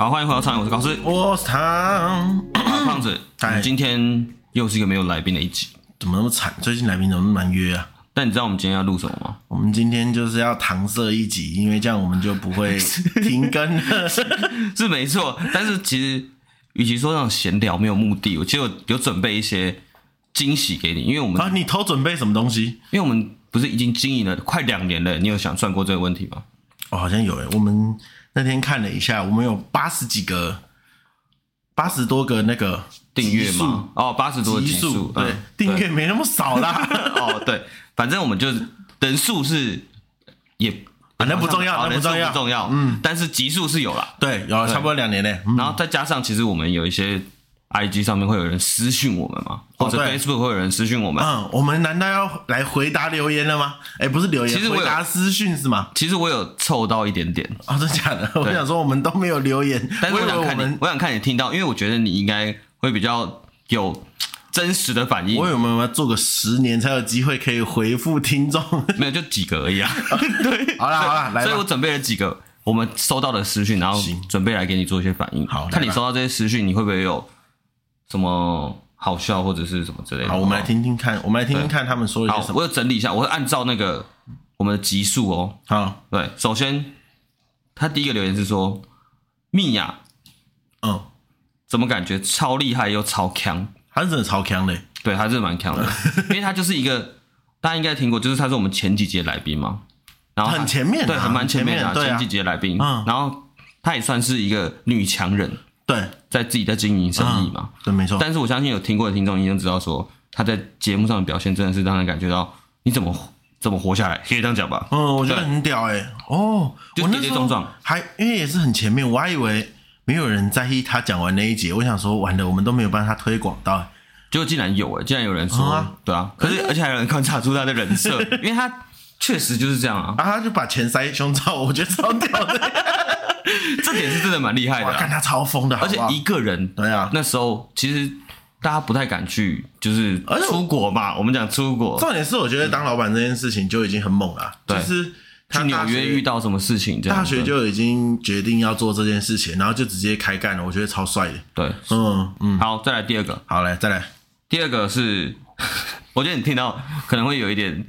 好，欢迎回到苍蝇，我是高斯，我是唐胖子。今天又是一个没有来宾的一集，怎么那么惨？最近来宾怎么那么难约啊？但你知道我们今天要录什么吗？我们今天就是要搪塞一集，因为这样我们就不会 停更了。是没错，但是其实与其说那种闲聊没有目的，我其实有有准备一些惊喜给你，因为我们啊，你偷准备什么东西？因为我们不是已经经营了快两年了，你有想算过这个问题吗？哦，好像有诶，我们。那天看了一下，我们有八十几个，八十多个那个订阅嘛？哦，八十多个集数，对，订阅没那么少啦。哦，对，反正我们就是人数是也，反正不重要，那不重要，不重要。嗯，但是集数是有了，对，有差不多两年嘞。然后再加上，其实我们有一些。IG 上面会有人私讯我们吗？或者 Facebook 会有人私讯我们？嗯，我们难道要来回答留言了吗？哎，不是留言，其实回答私讯是吗？其实我有凑到一点点啊，真的假的？我想说我们都没有留言，但是我想看你，我想看你听到，因为我觉得你应该会比较有真实的反应。我有没有要做个十年才有机会可以回复听众？没有，就几个而已啊。对，好啦好啦，来，所以我准备了几个我们收到的私讯，然后准备来给你做一些反应。好，看你收到这些私讯，你会不会有？什么好笑或者是什么之类的？好，我们来听听看，我们来听听看他们说一些什么。我要整理一下，我会按照那个我们的集数哦。好，对，首先他第一个留言是说，蜜雅，嗯，怎么感觉超厉害又超强？他是真的超强嘞，对，他是蛮强的，因为他就是一个大家应该听过，就是他是我们前几节来宾嘛，然后很前面，对，很蛮前面的前几节来宾，嗯，然后他也算是一个女强人。对，在自己在经营生意嘛，对，没错。但是我相信有听过的听众已经知道，说他在节目上的表现真的是让人感觉到你怎么怎么活下来，可以这样讲吧？嗯，我觉得很屌哎。哦，就跌跌撞撞，还因为也是很前面，我还以为没有人在意他讲完那一节，我想说完了，我们都没有帮他推广到，结果竟然有哎，竟然有人说，对啊，可是而且还有人观察出他的人设，因为他确实就是这样啊，然后他就把钱塞胸罩，我觉得超屌的。这点是真的蛮厉害的，看他超疯的，而且一个人，对啊，那时候其实大家不太敢去，就是出国嘛。我们讲出国，重点是我觉得当老板这件事情就已经很猛了。就是去纽约遇到什么事情，大学就已经决定要做这件事情，然后就直接开干了。我觉得超帅的。对，嗯嗯。好，再来第二个，好来再来。第二个是，我觉得你听到可能会有一点，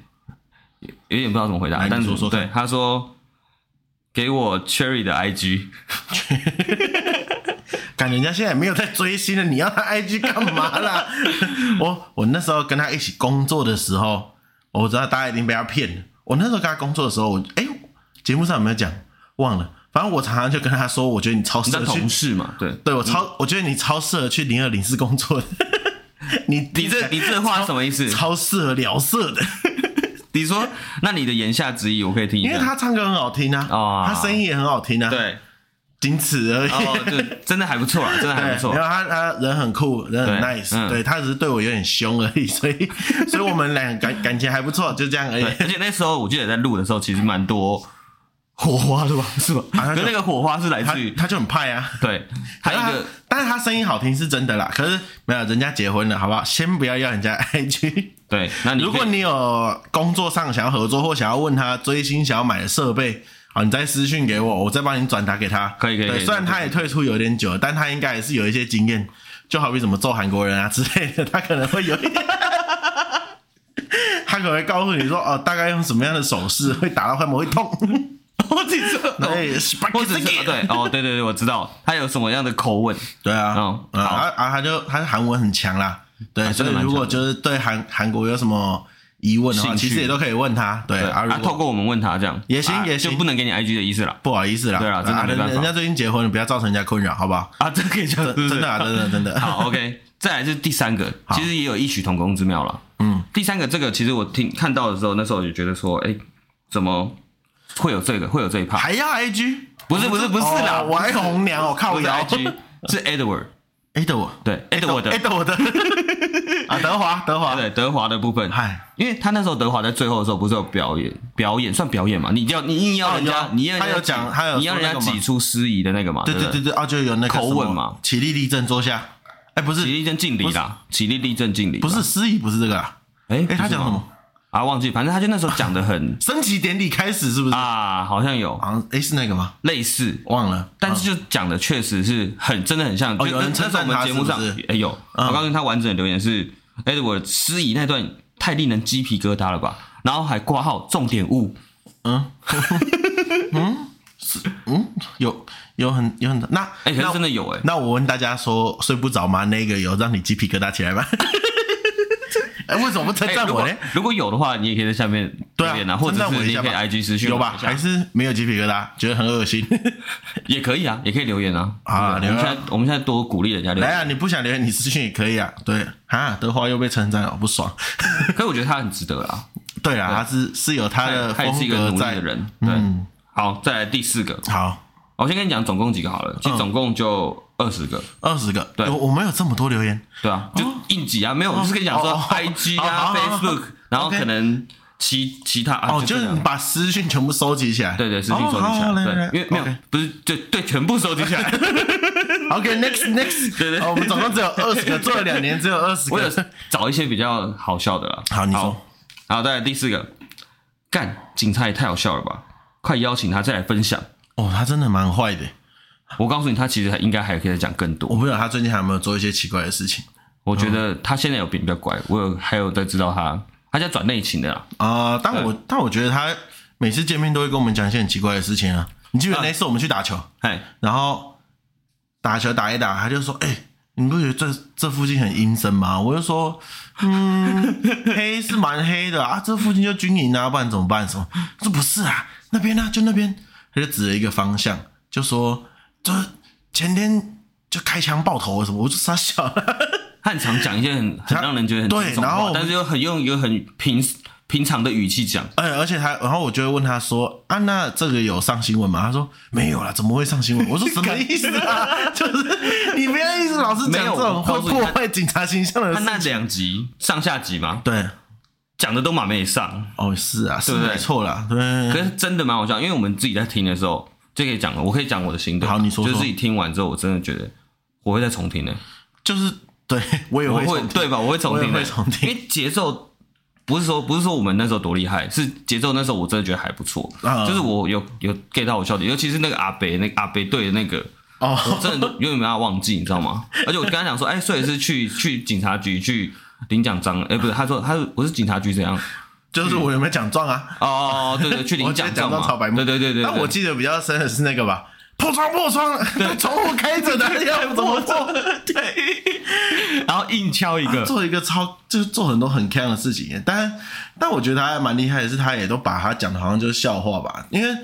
有点不知道怎么回答。但是我说，对，他说。给我 Cherry 的 IG，感觉人家现在没有在追星了，你要他 IG 干嘛啦？我我那时候跟他一起工作的时候，我知道大家一定被他骗了。我那时候跟他工作的时候，我哎，节目上有没有讲？忘了。反正我常常就跟他说，我觉得你超适合去同事嘛，对对，我超，我觉得你超适合去零二零四工作。你你这你这话什么意思？超适合聊色的。你说，那你的言下之意我可以听一下，因为他唱歌很好听啊，哦，他声音也很好听啊，对，仅此而已，哦，就真的还不错啊，真的还不错。然后他他人很酷，人很 nice，对，他只是对我有点凶而已，所以 所以我们俩感感情还不错，就这样而已。而且那时候我记得在录的时候，其实蛮多火花是吧，是吧？可是那个火花是来自于他就很派啊，对，还有一个，但是他声音好听是真的啦，可是没有人家结婚了，好不好？先不要要人家 IG。对，那你如果你有工作上想要合作或想要问他追星想要买的设备，好，你再私信给我，我再帮你转达给他。可以可以。对，虽然他也退出有点久了，但他应该也是有一些经验，就好比什么揍韩国人啊之类的，他可能会有一点。他可能会告诉你说，哦，大概用什么样的手势会打到会不会痛？或者是对，哦，对对对，我知道他有什么样的口吻。对啊，啊啊，他就他韩文很强啦。对，所以如果就是对韩韩国有什么疑问的话，其实也都可以问他。对啊，透过我们问他这样也行也行，就不能给你 IG 的意思了，不好意思啦。对啊，真的没办法。人家最近结婚了，不要造成人家困扰，好不好？啊，这可以真的啊，真的真的。好，OK，再来就是第三个，其实也有异曲同工之妙了。嗯，第三个这个其实我听看到的时候，那时候我就觉得说，哎，怎么会有这个，会有这一趴？还要 IG？不是不是不是啦，我还红娘，我靠，我要 IG 是 Edward。Edward 对 Edward 的 啊，德华德华对德华的部分，嗨，因为他那时候德华在最后的时候不是有表演表演算表演嘛？你要你硬要人家，你要他有讲，他有你要人家挤出司仪的那个嘛？对对对对，啊，就有那个口吻嘛？起立立正坐下，哎，不是起立正敬礼啦，起立立正敬礼，不是司仪，不是这个啊？哎哎，他讲什么？啊，忘记，反正他就那时候讲的很 升旗典礼开始是不是啊？好像有，好像诶是那个吗？类似忘了，但是就讲的确实是很真的很像。哦，有人称赞他节目上哎有，我告诉你他完整的留言是：哎，我司仪那段太令人鸡皮疙瘩了吧？然后还挂号重点物，嗯 嗯是嗯有有很有很那哎，可是真的有哎。那我问大家说睡不着吗？那个有让你鸡皮疙瘩起来吗？哎，为什么不称赞我呢？如果有的话，你也可以在下面留言啊，或者是你可以 IG 私讯有吧？还是没有鸡皮疙瘩，觉得很恶心，也可以啊，也可以留言啊。啊，我们现在我们现在多鼓励人家留言。来啊，你不想留言，你私信也可以啊。对啊，德华又被称赞了，不爽。可是我觉得他很值得啊。对啊，他是是有他的他也是一个努力的人。对，好，再来第四个。好，我先跟你讲总共几个好了，其实总共就。二十个，二十个，对，我们有这么多留言，对啊，就应急啊，没有，就是跟你讲说，IG 啊，Facebook，然后可能其其他啊，哦，就是你把私讯全部收集起来，对对，私讯收集起来，对，因为没有，不是，对对，全部收集起来。OK，next next，对对，我们总共只有二十个，做了两年只有二十个，我有找一些比较好笑的了。好，你说，好，再来第四个，干，警察也太好笑了吧，快邀请他再来分享。哦，他真的蛮坏的。我告诉你，他其实应该还可以再讲更多。我不知道他最近还有没有做一些奇怪的事情。我觉得他现在有变比较乖。我有还有在知道他，他在转内勤的啦。啊、呃，但我但我觉得他每次见面都会跟我们讲一些很奇怪的事情啊。你记得那次我们去打球，哎、啊，然后打球打一打，他就说：“哎、欸，你不觉得这这附近很阴森吗？”我就说：“嗯，黑是蛮黑的啊，这附近就军营啊，不然怎么办？什么？”说不是啊，那边呢、啊？就那边，他就指了一个方向，就说。就前天就开枪爆头什么，我就傻笑了。他很常讲一些很 很让人觉得很对，然后但是又很用一个很平平常的语气讲。哎，而且他，然后我就会问他说：“啊，那这个有上新闻吗？”他说：“没有啦，怎么会上新闻？”我说：“什么意思啊？就是你不要一直老是讲这种会破坏警察形象的事。”他那两集上下集吗，对，讲的都蛮没上。哦，是啊，是没错啦。对，可是真的蛮好笑，因为我们自己在听的时候。就可以讲了，我可以讲我的心得。好，你说说。就是自己听完之后，我真的觉得我会再重听的。就是对我也会，会对吧？我会重听的，重听。因为节奏不是说不是说我们那时候多厉害，是节奏那时候我真的觉得还不错。啊，就是我有有 get 到我笑点，尤其是那个阿北，那个阿北对的那个，哦，我真的都永远没办法忘记，你知道吗？而且我跟他讲说，哎，所以是去去警察局去领奖章，哎，不是，他说他是我是警察局怎样？就是我有没有奖状啊？哦哦哦对对，去领奖状嘛。对对对对。但我记得比较深的是那个吧，破窗破窗，窗户开着的，要怎么做？对。然后硬敲一个，做一个超，就是做很多很 can 的事情。但但我觉得他还蛮厉害的是，他也都把他讲的好像就是笑话吧。因为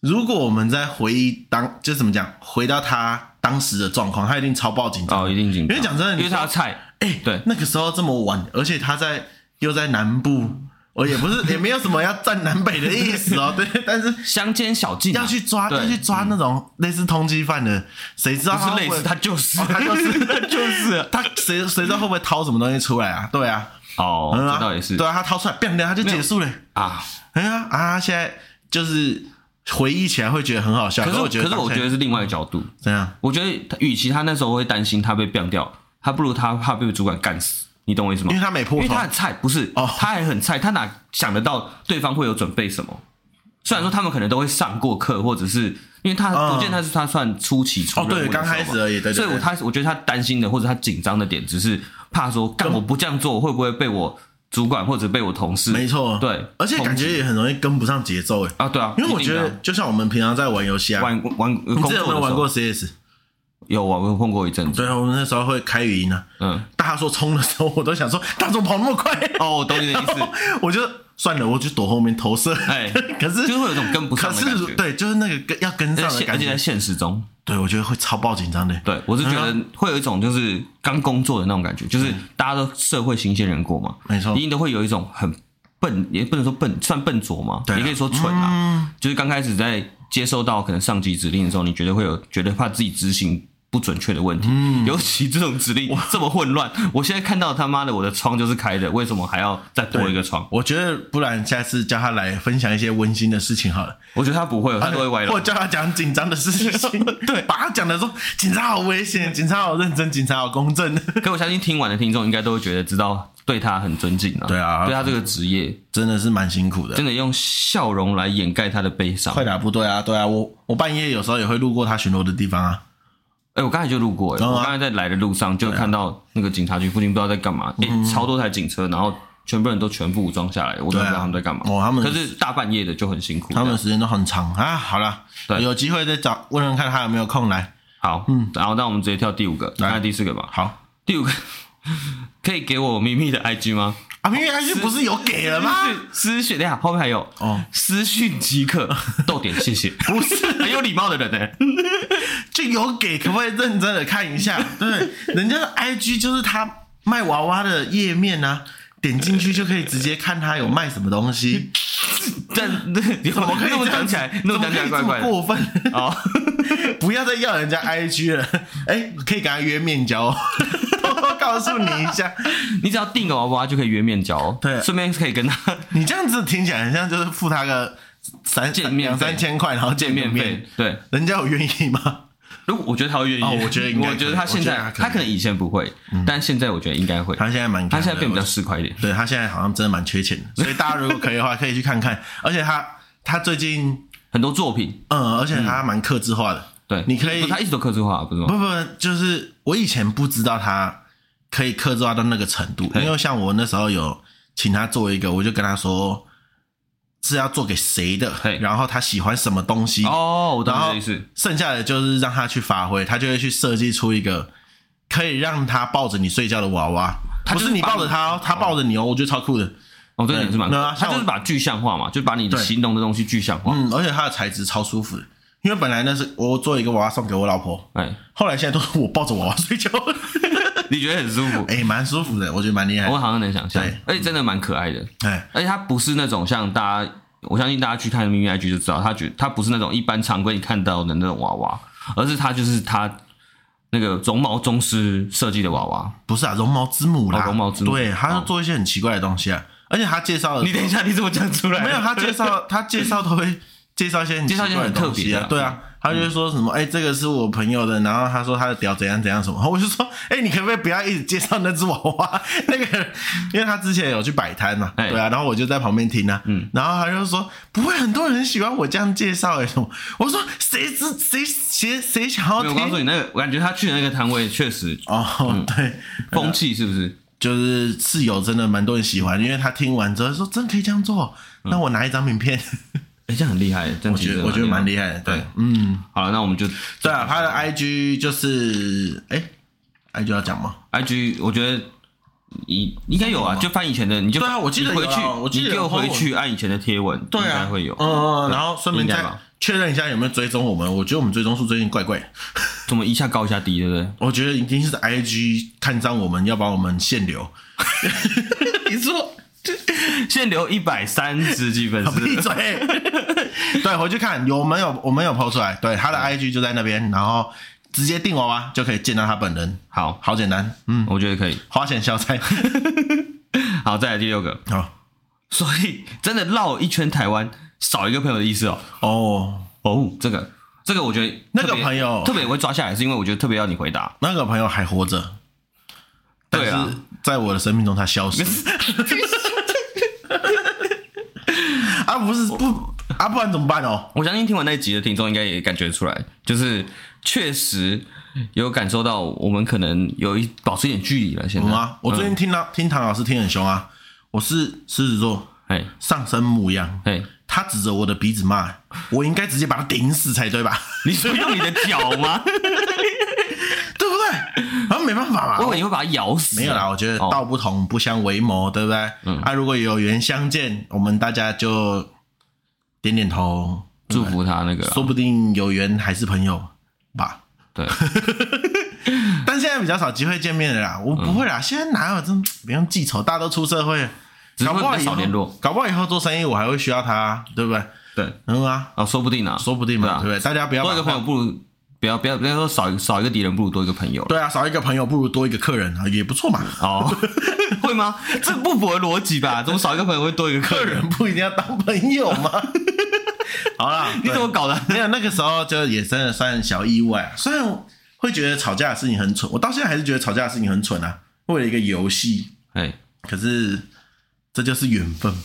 如果我们在回忆当，就怎么讲，回到他当时的状况，他一定超爆紧张，哦，一定紧张。因为讲真的，因为他菜，哎，对，那个时候这么晚，而且他在又在南部。我也不是，也没有什么要占南北的意思哦。对，但是乡间小径要去抓，要去抓那种类似通缉犯的，谁知道他是类似，他就是，他就是，他就是，他谁谁知道会不会掏什么东西出来啊？对啊，哦，这倒也是，对啊，他掏出来，变掉，他就结束了啊。哎呀啊，现在就是回忆起来会觉得很好笑。可是我觉得，可是我觉得是另外一个角度，怎样？我觉得，与其他那时候会担心他被变掉，他不如他怕被主管干死。你懂我意思吗？因为他没破，因为他很菜，不是哦，他还很菜，他哪想得到对方会有准备什么？虽然说他们可能都会上过课，或者是因为他不见他是他算初期出哦，对，刚开始而已。对，所以我他我觉得他担心的或者他紧张的点，只是怕说干我不这样做会不会被我主管或者被我同事？没错，对，而且感觉也很容易跟不上节奏哎啊，对啊，因为我觉得就像我们平常在玩游戏啊，玩玩，你之前有没有玩过 CS？有啊，我碰过一阵子。对啊，我们那时候会开语音啊。嗯，大家说冲的时候，我都想说，他怎么跑那么快？哦，我懂你的意思。我就算了，我就躲后面投射。哎，可是就会有种跟不上的感觉。对，就是那个跟要跟上的感觉。而且在现实中，对我觉得会超爆紧张的。对，我是觉得会有一种就是刚工作的那种感觉，就是大家都社会新鲜人过嘛，没错，一定都会有一种很笨，也不能说笨，算笨拙嘛，对，也可以说蠢啊。就是刚开始在接收到可能上级指令的时候，你觉得会有觉得怕自己执行。不准确的问题。嗯，尤其这种指令这么混乱，我现在看到他妈的我的窗就是开的，为什么还要再多一个窗？我觉得不然下次叫他来分享一些温馨的事情好了。我觉得他不会，他都会歪了。或叫他讲紧张的事情，对，把他讲的说警察好危险，警察好认真，警察好公正。可我相信听完的听众应该都会觉得知道对他很尊敬啊。对啊，对他这个职业真的是蛮辛苦的，真的用笑容来掩盖他的悲伤。快打部队啊，对啊，我我半夜有时候也会路过他巡逻的地方啊。哎，我刚才就路过，哎，我刚才在来的路上就看到那个警察局附近不知道在干嘛，哎，超多台警车，然后。全部人都全副武装下来，我都不知道他们在干嘛。哦，他们可是大半夜的就很辛苦，他们时间都很长啊。好了，对，有机会再找问问看他有没有空来。好，嗯，然后那我们直接跳第五个，来第四个吧。好，第五个 可以给我咪咪的 IG 吗？啊，咪咪 IG 不是有给了吗？私讯，等下后面还有哦，私讯即可逗点，谢谢。不是很有礼貌的人呢，就有给，可不可以认真的看一下？对，人家的 IG 就是他卖娃娃的页面啊。点进去就可以直接看他有卖什么东西，但那你怎么可以那么讲起来，那么讲起来怪怪的，过分哦！不要再要人家 IG 了，哎，可以跟他约面交，告诉你一下，你只要订个娃娃就可以约面交，对，顺便可以跟他。你这样子听起来很像就是付他个三见面三千块，然后见面费，对，人家有愿意吗？如果我觉得他会愿意，哦，我觉得应该，我觉得他现在他可，他可能以前不会，嗯、但现在我觉得应该会。他现在蛮，他现在变比较市侩一点。对，他现在好像真的蛮缺钱的，所以大家如果可以的话，可以去看看。而且他他最近很多作品，嗯，而且他蛮克制化的。嗯、对，你可以，他一直都克制化，不是吗？不不，就是我以前不知道他可以克制化到那个程度，因为像我那时候有请他做一个，我就跟他说。是要做给谁的？然后他喜欢什么东西？哦，我懂意思。剩下的就是让他去发挥，他就会去设计出一个可以让他抱着你睡觉的娃娃。不是你抱着他，他抱着你哦，我觉得超酷的。哦，这点是蛮酷的。他就是把具象化嘛，就把你形容的东西具象化。嗯，而且它的材质超舒服的，因为本来那是我做一个娃娃送给我老婆，哎，后来现在都是我抱着娃娃睡觉。你觉得很舒服？哎，蛮舒服的，我觉得蛮厉害。我好像能想象，而且真的蛮可爱的。哎，而且它不是那种像大家，我相信大家去看秘密 IG 就知道，他觉它不是那种一般常规你看到的那种娃娃，而是它就是它那个绒毛宗师设计的娃娃。不是啊，绒毛之母啦，绒毛之母。对，他要做一些很奇怪的东西啊，而且他介绍的，你等一下，你怎么讲出来？没有，他介绍，他介绍都会介绍一些 介绍一些很特别啊，对啊。他就说什么，哎、欸，这个是我朋友的，然后他说他的屌怎样怎样什么，我就说，哎、欸，你可不可以不要一直介绍那只娃娃？那个，因为他之前有去摆摊嘛，对啊，然后我就在旁边听啊，嗯，然后他就说，不会很多人喜欢我这样介绍哎什么？我说谁知谁谁谁想要听？我告诉你，那个我感觉他去的那个摊位确实哦，嗯、对，风气是不是？就是室友真的蛮多人喜欢，因为他听完之后说，真可以这样做，那我拿一张名片。哎，这样很厉害，这样我觉得我觉得蛮厉害的。对，嗯，好了，那我们就对啊，他的 IG 就是哎，IG 要讲吗？IG 我觉得你应该有啊，就翻以前的，你就对啊，我记得回去，你就回去按以前的贴文，对啊，应该会有。嗯嗯，然后顺便再确认一下有没有追踪我们。我觉得我们追踪数最近怪怪，怎么一下高一下低，对不对？我觉得一定是 IG 看上我们要把我们限流。你说。限流一百三十几粉丝，闭嘴！对，回去看有没有，我们有 po 出来。对，他的 IG 就在那边，然后直接订娃娃就可以见到他本人。好，好简单。嗯，我觉得可以，花钱消灾。好，再来第六个。好，所以真的绕一圈台湾，少一个朋友的意思哦。哦哦，这个这个，我觉得那个朋友特别会抓下来，是因为我觉得特别要你回答。那个朋友还活着，对啊，在我的生命中他消失。啊，不是不啊，不然怎么办哦？我相信听完那一集的听众应该也感觉出来，就是确实有感受到我们可能有一保持一点距离了。现在吗？我最近听到、嗯、听唐老师听很凶啊。我是狮子座，哎，上升模样，哎，他指着我的鼻子骂，我应该直接把他顶死才对吧？你是用你的脚吗？我以为你会把它咬死。没有啦，我觉得道不同不相为谋，对不对？嗯。啊，如果有缘相见，我们大家就点点头，祝福他那个，说不定有缘还是朋友吧。对。但现在比较少机会见面了啦，我不会啦。现在哪有这么不用记仇？大家都出社会，搞不好少联络，搞不好以后做生意我还会需要他，对不对？对，嗯啊，啊，说不定啊，说不定嘛，对不对？大家不要多一个朋友不如。不要不要不要说少少一个敌人不如多一个朋友。对啊，少一个朋友不如多一个客人啊，也不错嘛。哦，会吗？这不符合逻辑吧？怎么少一个朋友会多一个客人？客 人不一定要当朋友吗？好啦，你怎么搞的？没有，那个时候就也真的算小意外。虽然会觉得吵架的事情很蠢，我到现在还是觉得吵架的事情很蠢啊。为了一个游戏，哎，可是这就是缘分嘛。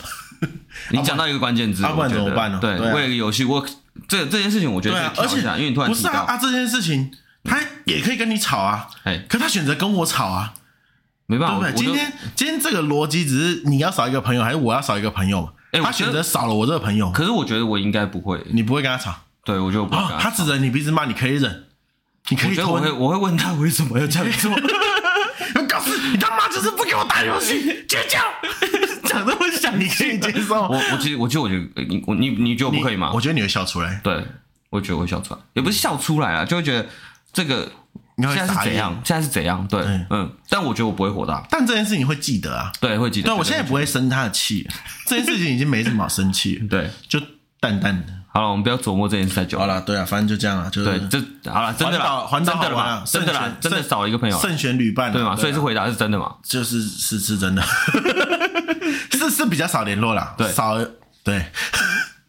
你讲到一个关键字，不然怎么办呢？对，为了一个游戏，我这这件事情，我觉得而且因为你突然不是啊啊，这件事情他也可以跟你吵啊，哎，可他选择跟我吵啊，没办法。今天今天这个逻辑只是你要少一个朋友，还是我要少一个朋友？哎，他选择少了我这个朋友，可是我觉得我应该不会，你不会跟他吵？对，我就不会。他指着你鼻子骂，你可以忍，你可以我会我会问他为什么要这样做。你，他妈就是不给我打游戏，绝交！讲这么响，你可以接受？我我其实我其实我觉得你你你觉得我不可以吗？我觉得你会笑出来。对，我觉得我会笑出来，也不是笑出来啊，就会觉得这个现在是怎样？现在是怎样？对，嗯。但我觉得我不会火大。但这件事情会记得啊，对，会记得。对，我现在不会生他的气，这件事情已经没什么好生气。对，就淡淡的。好了，我们不要琢磨这件事太久。好了，对啊，反正就这样了，就是对，这好了，真的啦，真的啦，真的啦，真的少了一个朋友，慎选旅伴，对嘛？所以是回答是真的嘛？就是是是真的，是是比较少联络啦，对，少对，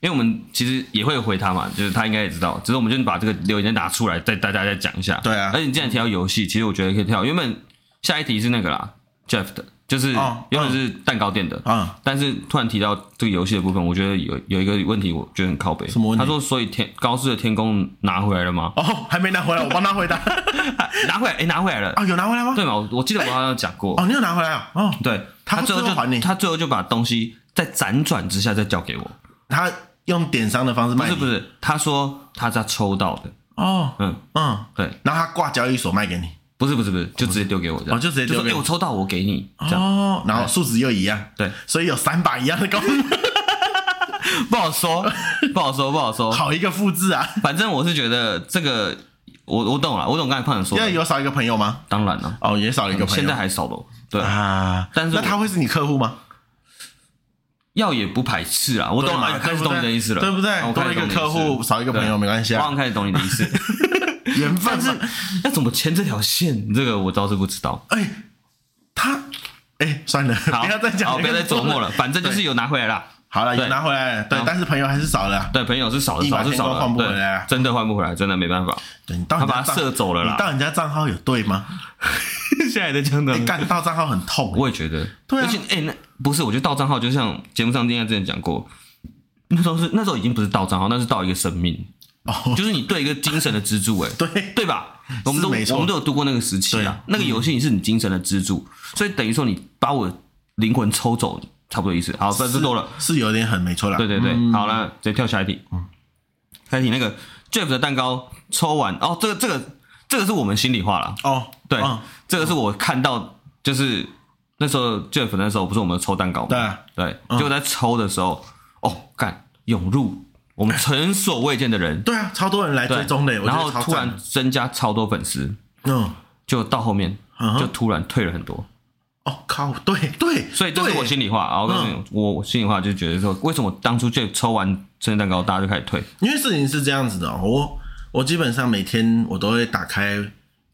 因为我们其实也会回他嘛，就是他应该也知道，只是我们就把这个留言拿出来，再大家再讲一下。对啊，而且你既然提到游戏，其实我觉得可以跳，原本下一题是那个啦，Jeff 的。就是用的是蛋糕店的，嗯，但是突然提到这个游戏的部分，我觉得有有一个问题，我觉得很靠北。什么问题？他说，所以天高斯的天宫拿回来了吗？哦，还没拿回来，我帮他回答。拿回来，哎，拿回来了啊？有拿回来吗？对嘛？我我记得我好像讲过。哦，你有拿回来啊？哦，对，他最后就他最后就把东西在辗转之下再交给我。他用点商的方式卖？不是不是，他说他在抽到的。哦，嗯嗯，对，然后他挂交易所卖给你。不是不是不是，就直接丢给我这样，哦，就直接丢给我，我抽到我给你，哦，然后数值又一样，对，所以有三把一样的高，不好说，不好说，不好说，好一个复制啊！反正我是觉得这个，我我懂了，我懂刚才胖子说，现在有少一个朋友吗？当然了，哦，也少了一个朋友，现在还少了，对。啊，但是那他会是你客户吗？要也不排斥啊，我懂了，开始懂你的意思了，对不对？多一个客户，少一个朋友没关系啊，我开始懂你的意思。缘分是要怎么牵这条线？这个我倒是不知道。哎，他哎，算了，不要再讲，不要再琢磨了。反正就是有拿回来了。好了，有拿回来。对，但是朋友还是少了。对，朋友是少了，少是少了，换不回来，真的换不回来，真的没办法。对，他把他射走了啦。你到人家账号有对吗？现在的讲的，干到账号很痛。我也觉得。对啊。而且，哎，那不是，我觉得到账号就像节目上应该之前讲过，那时候是那时候已经不是到账号，那是到一个生命。哦，就是你对一个精神的支柱，哎，对对吧？我们都我们都有度过那个时期啊。那个游戏是你精神的支柱，所以等于说你把我灵魂抽走，差不多意思。好，分多了，是有点狠，没错啦。对对对，好了，直接跳下一题。嗯，下一题那个 Jeff 的蛋糕抽完哦，这个这个这个是我们心里话了。哦，对，这个是我看到，就是那时候 Jeff 那时候不是我们抽蛋糕吗？对对，就在抽的时候，哦，干涌入。我们前所未见的人，对啊，超多人来追踪的，然后突然增加超多粉丝，嗯，就到后面就突然退了很多。哦靠，对对，所以这是我心里话啊。我告诉你，我心里话就觉得说，为什么当初就抽完生日蛋糕，大家就开始退？因为事情是这样子的，我我基本上每天我都会打开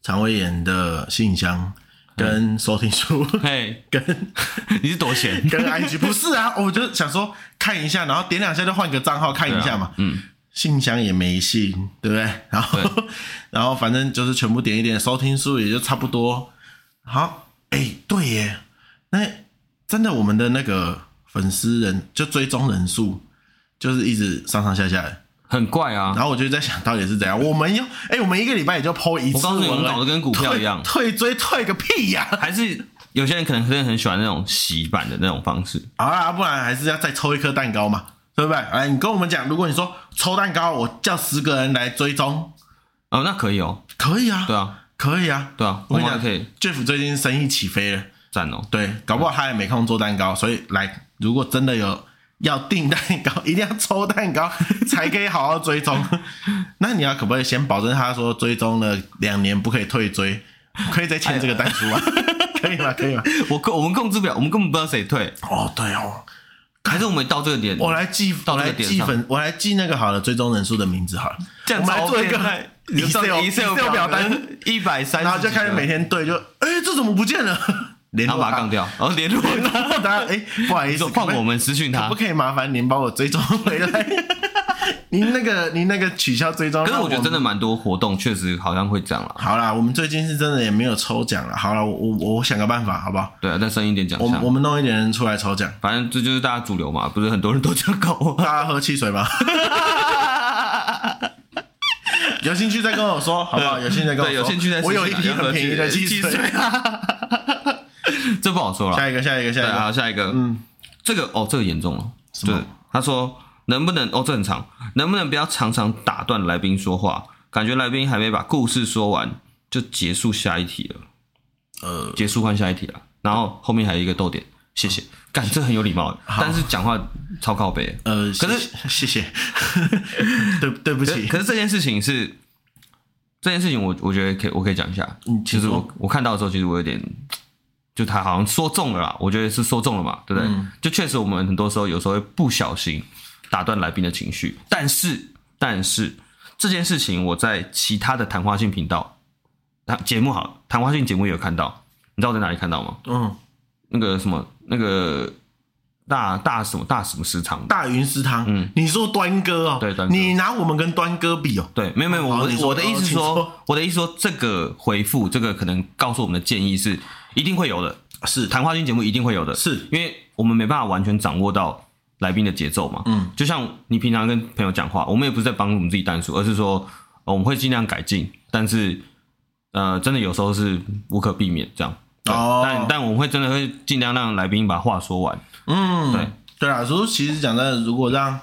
肠胃炎的信箱。跟收听数，嘿，跟 你是多闲，跟 IG 不是啊，我就想说看一下，然后点两下就换个账号看一下嘛，嗯，信箱也没信，对不对？然后然后反正就是全部点一点，收听数也就差不多。好，哎，对耶，那真的我们的那个粉丝人就追踪人数就是一直上上下下的。很怪啊，然后我就在想到底是怎样。我们要，哎，我们一个礼拜也就 po 一次。我告诉你，我们搞得跟股票一样，退追退个屁呀！还是有些人可能真的很喜欢那种洗版的那种方式。好啦，不然还是要再抽一颗蛋糕嘛，对不对？哎，你跟我们讲，如果你说抽蛋糕，我叫十个人来追踪，哦，那可以哦，可以啊，对啊，可以啊，对啊，我跟你讲，可以。Jeff 最近生意起飞了，赞哦。对，搞不好他也没空做蛋糕，所以来，如果真的有。要订蛋糕，一定要抽蛋糕才可以好好追踪。那你要可不可以先保证他说追踪了两年不可以退追，可以再签这个单书吗？可以吗？可以吗？我控我们控制不了，我们根本不知道谁退。哦，对哦，还是我们到这个点，我来记，我来记粉，我来记那个好了追踪人数的名字好了。这样我们来做一个，Excel Excel 表单一百三，然后就开始每天对，就哎、欸，这怎么不见了？然后把它杠掉，然后联络 他，哎、欸，不好意思，换我们私讯他，可不可以麻烦您帮我追踪回来？您那个，您那个取消追踪。可是我觉得真的蛮多活动，确实好像会这样了。好啦，我们最近是真的也没有抽奖了。好了，我我我想个办法，好不好？对啊，再生一点奖项。我我们弄一点人出来抽奖，反正这就是大家主流嘛，不是很多人都这样搞。大家喝汽水吗？有兴趣再跟我说，好不好？有兴趣再跟我说。有兴趣再。我有一瓶很便宜的汽水。这不好说了。下一个，下一个，下一个，好，下一个。嗯，这个哦，这个严重了。对，他说能不能哦，这很长，能不能不要常常打断来宾说话？感觉来宾还没把故事说完就结束下一题了。呃，结束换下一题了。然后后面还有一个逗点，谢谢。干，这很有礼貌，但是讲话超靠背。呃，可是谢谢。对，对不起。可是这件事情是这件事情，我我觉得可以，我可以讲一下。嗯，其实我我看到的时候，其实我有点。就他好像说中了啦，我觉得是说中了嘛，对不对？嗯、就确实我们很多时候有时候会不小心打断来宾的情绪，但是但是这件事情我在其他的谈话性频道、节目好，谈话性节目也有看到，你知道我在哪里看到吗？嗯，那个什么那个大大什么大什么食堂，大云食堂。嗯，你说端哥哦，对，端哥，你拿我们跟端哥比哦，对，没有没有，我我的意思是说，我的意思说这个回复，这个可能告诉我们的建议是。一定会有的，是谈话性节目一定会有的，是因为我们没办法完全掌握到来宾的节奏嘛。嗯，就像你平常跟朋友讲话，我们也不是在帮我们自己单数，而是说我们会尽量改进，但是呃，真的有时候是无可避免这样。哦，但但我们会真的会尽量让来宾把话说完。嗯，对对啊，所以其实讲真的，如果让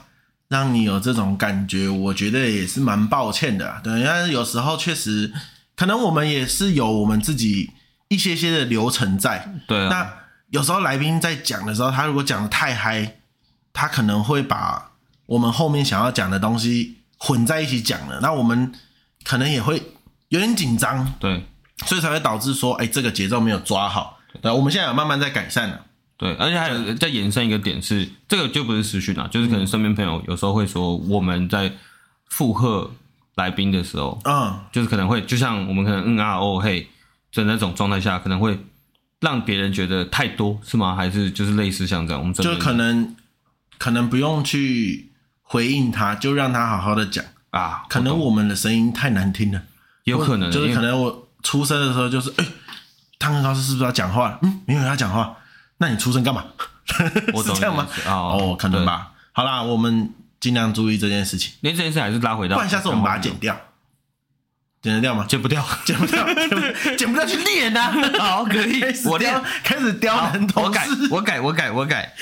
让你有这种感觉，我觉得也是蛮抱歉的。对，但是有时候确实可能我们也是有我们自己。一些些的流程在，对啊。那有时候来宾在讲的时候，他如果讲的太嗨，他可能会把我们后面想要讲的东西混在一起讲了，那我们可能也会有点紧张，对，所以才会导致说，哎，这个节奏没有抓好。对，我们现在有慢慢在改善了。对，而且还有再延伸一个点是，这个就不是私讯了，就是可能身边朋友有时候会说，我们在附和来宾的时候，嗯，就是可能会就像我们可能嗯啊哦嘿。在那种状态下，可能会让别人觉得太多，是吗？还是就是类似像这样？我们就可能可能不用去回应他，就让他好好的讲啊。可能我们的声音太难听了，有可能就是可能我出声的时候就是，哎、欸，汤哥老师是不是要讲话？嗯，没有要讲话，那你出声干嘛？我是这样吗？哦，哦，可能吧。好啦，我们尽量注意这件事情。因为这件事还是拉回到，不然下次我们把它剪掉。剪得掉吗？剪不掉，剪不掉，剪不掉去练呐！好，可以，我练，开始雕男同事。我改，我改，我改，我改。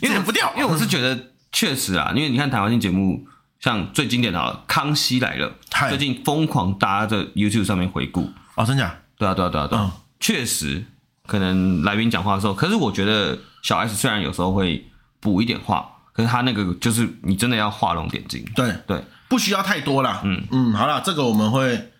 剪不掉，因为我是觉得确实啊，因为你看台湾性节目，像最经典的《康熙来了》，最近疯狂大家在 YouTube 上面回顾。哦，真假？对啊，对啊，对啊，对啊。确实，可能来宾讲话的时候，可是我觉得小 S 虽然有时候会补一点话，可是他那个就是你真的要画龙点睛。对对。不需要太多啦，嗯嗯，好了，这个我们会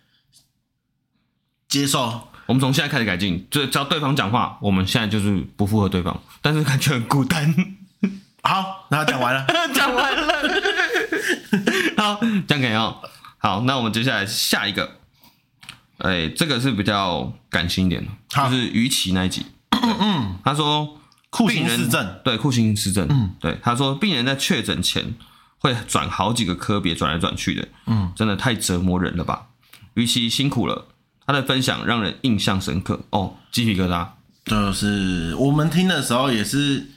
接受。我们从现在开始改进，就只要对方讲话，我们现在就是不符合对方，但是感觉很孤单。好，那讲完了，讲完了。好，这样可以哦。好，那我们接下来下一个，哎，这个是比较感性一点的，就是于琦那一集。嗯嗯，他说酷刑失症，对，酷刑失症。嗯，对，他说病人在确诊前。会转好几个科别转来转去的，嗯，真的太折磨人了吧？于琦辛苦了，他的分享让人印象深刻哦，鸡皮疙瘩。就是我们听的时候也是，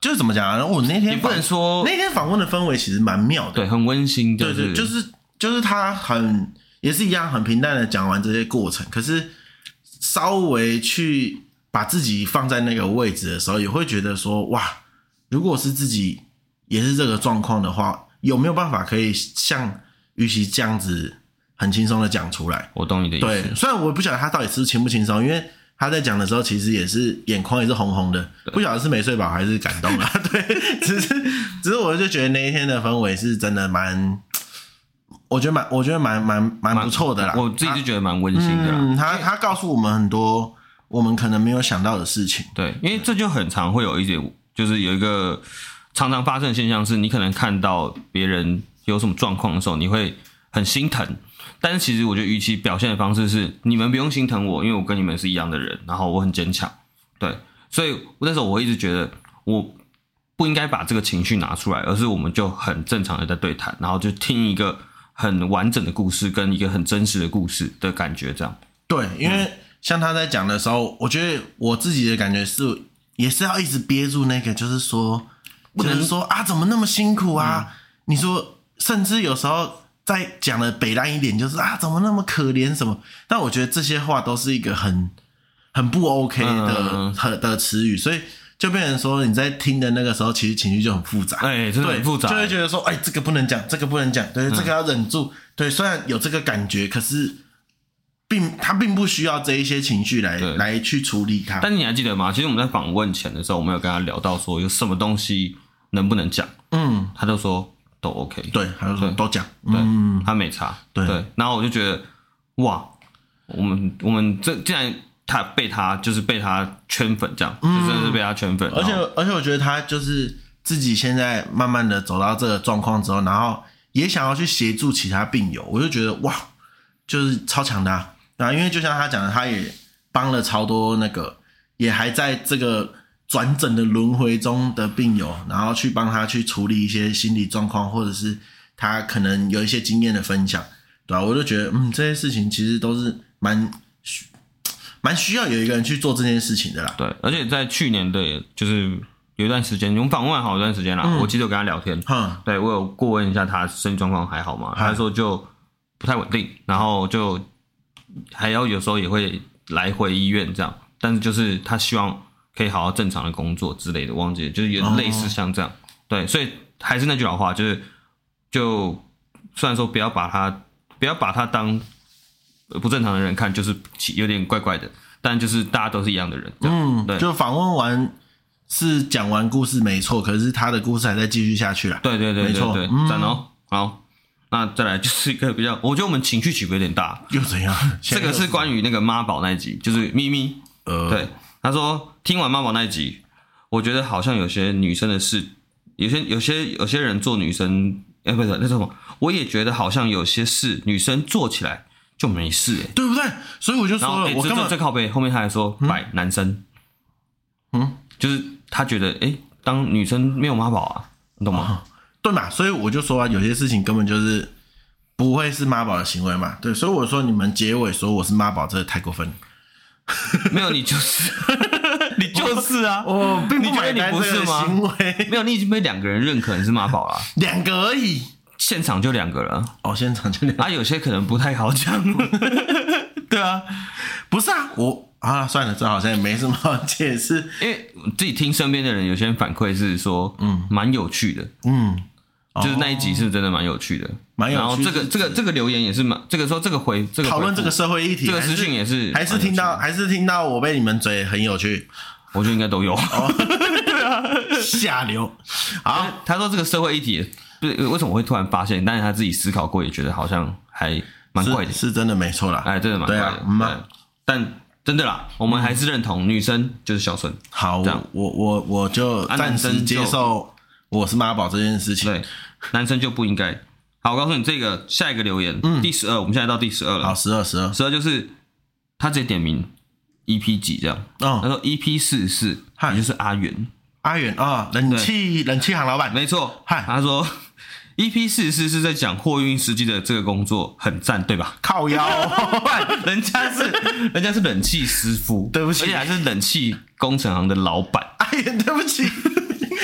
就是怎么讲啊？我那天你不能说那天访问的氛围其实蛮妙的，对，很温馨，对对，就是就是他很也是一样很平淡的讲完这些过程，可是稍微去把自己放在那个位置的时候，也会觉得说哇，如果是自己。也是这个状况的话，有没有办法可以像于琦这样子很轻松的讲出来？我懂你的意思。对，虽然我不晓得他到底是轻不轻松，因为他在讲的时候其实也是眼眶也是红红的，不晓得是没睡饱还是感动了。对，只是只是我就觉得那一天的氛围是真的蛮，我觉得蛮我觉得蛮蛮蛮不错的啦。我自己就觉得蛮温馨的。嗯，他他告诉我们很多我们可能没有想到的事情。对，因为这就很常会有一点，就是有一个。常常发生的现象是，你可能看到别人有什么状况的时候，你会很心疼，但是其实我觉得，与其表现的方式是你们不用心疼我，因为我跟你们是一样的人，然后我很坚强，对，所以那时候我一直觉得我不应该把这个情绪拿出来，而是我们就很正常的在对谈，然后就听一个很完整的故事跟一个很真实的故事的感觉，这样。对，因为像他在讲的时候，我觉得我自己的感觉是，也是要一直憋住那个，就是说，不能说啊，怎么那么辛苦啊？嗯、你说，甚至有时候。再讲的北烂一点，就是啊，怎么那么可怜什么？但我觉得这些话都是一个很很不 OK 的、嗯、的词语，所以就变成说你在听的那个时候，其实情绪就很复杂，哎，真的很复杂，就会觉得说，哎，这个不能讲，这个不能讲，对，这个要忍住，对，虽然有这个感觉，可是并他并不需要这一些情绪来来去处理他。但你还记得吗？其实我们在访问前的时候，我们有跟他聊到说，有什么东西能不能讲？嗯，他就说。都 OK，对，他就说都讲，对，嗯、他没差，对，对，然后我就觉得，哇，我们我们这既然他被他就是被他圈粉这样，嗯、就真的是被他圈粉，而且而且我觉得他就是自己现在慢慢的走到这个状况之后，然后也想要去协助其他病友，我就觉得哇，就是超强的啊，啊，因为就像他讲的，他也帮了超多那个，也还在这个。转诊的轮回中的病友，然后去帮他去处理一些心理状况，或者是他可能有一些经验的分享，对吧？我就觉得，嗯，这些事情其实都是蛮需蛮需要有一个人去做这件事情的啦。对，而且在去年的，就是有一段时间，我们访问好一段时间了，嗯、我记得我跟他聊天，嗯，对我有过问一下他身体状况还好吗？他说就不太稳定，然后就还要有时候也会来回医院这样，但是就是他希望。可以好好正常的工作之类的，忘记了，就是有类似像这样，哦、对，所以还是那句老话，就是就虽然说不要把他不要把他当不正常的人看，就是有点怪怪的，但就是大家都是一样的人，嗯，对，就访问完是讲完故事没错，可是他的故事还在继续下去了，对对对，没错，对，赞哦，好，那再来就是一个比较，我觉得我们情绪起伏有点大，又怎样？这个是关于那个妈宝那一集，就是咪咪，呃，对。他说：“听完妈宝那一集，我觉得好像有些女生的事，有些有些有些人做女生，哎，不是那什么，我也觉得好像有些事女生做起来就没事，哎，对不对？所以我就说了，我刚刚在靠背后面他还说，摆、嗯、男生，嗯，就是他觉得，哎，当女生没有妈宝啊，你懂吗、哦？对嘛？所以我就说啊，有些事情根本就是不会是妈宝的行为嘛，对，所以我说你们结尾说我是妈宝，这个太过分了。”没有，你就是，你就是啊！我并不买单这个行为。没有，你已经被两个人认可你是妈宝了，两个而已，现场就两个了。哦，现场就两个。啊，有些可能不太好讲。对啊，不是啊，我啊，算了，这好像也没什么好解释，因为自己听身边的人有些人反馈是说，嗯，蛮有趣的，嗯。就是那一集是真的蛮有趣的，蛮有趣。然后这个这个这个留言也是蛮，这个说这个回这个讨论这个社会议题，这个资讯也是还是听到还是听到我被你们嘴很有趣，我觉得应该都有。对啊，下流。好，他说这个社会议题不是为什么会突然发现，但是他自己思考过也觉得好像还蛮怪的，是真的没错啦，哎，真的蛮怪的。但真的啦，我们还是认同女生就是孝顺。好，这样我我我就暂时接受。我是妈宝这件事情，对，男生就不应该。好，我告诉你这个下一个留言，嗯，第十二，我们现在到第十二了。好，十二，十二，十二就是他直接点名 EP 几这样。哦，他说 EP 四十四，也就是阿元，阿元啊，冷气冷气行老板，没错。嗨，他说 EP 四十四是在讲货运司机的这个工作很赞，对吧？靠腰，人家是人家是冷气师傅，对不起，而且还是冷气工程行的老板。哎呀，对不起。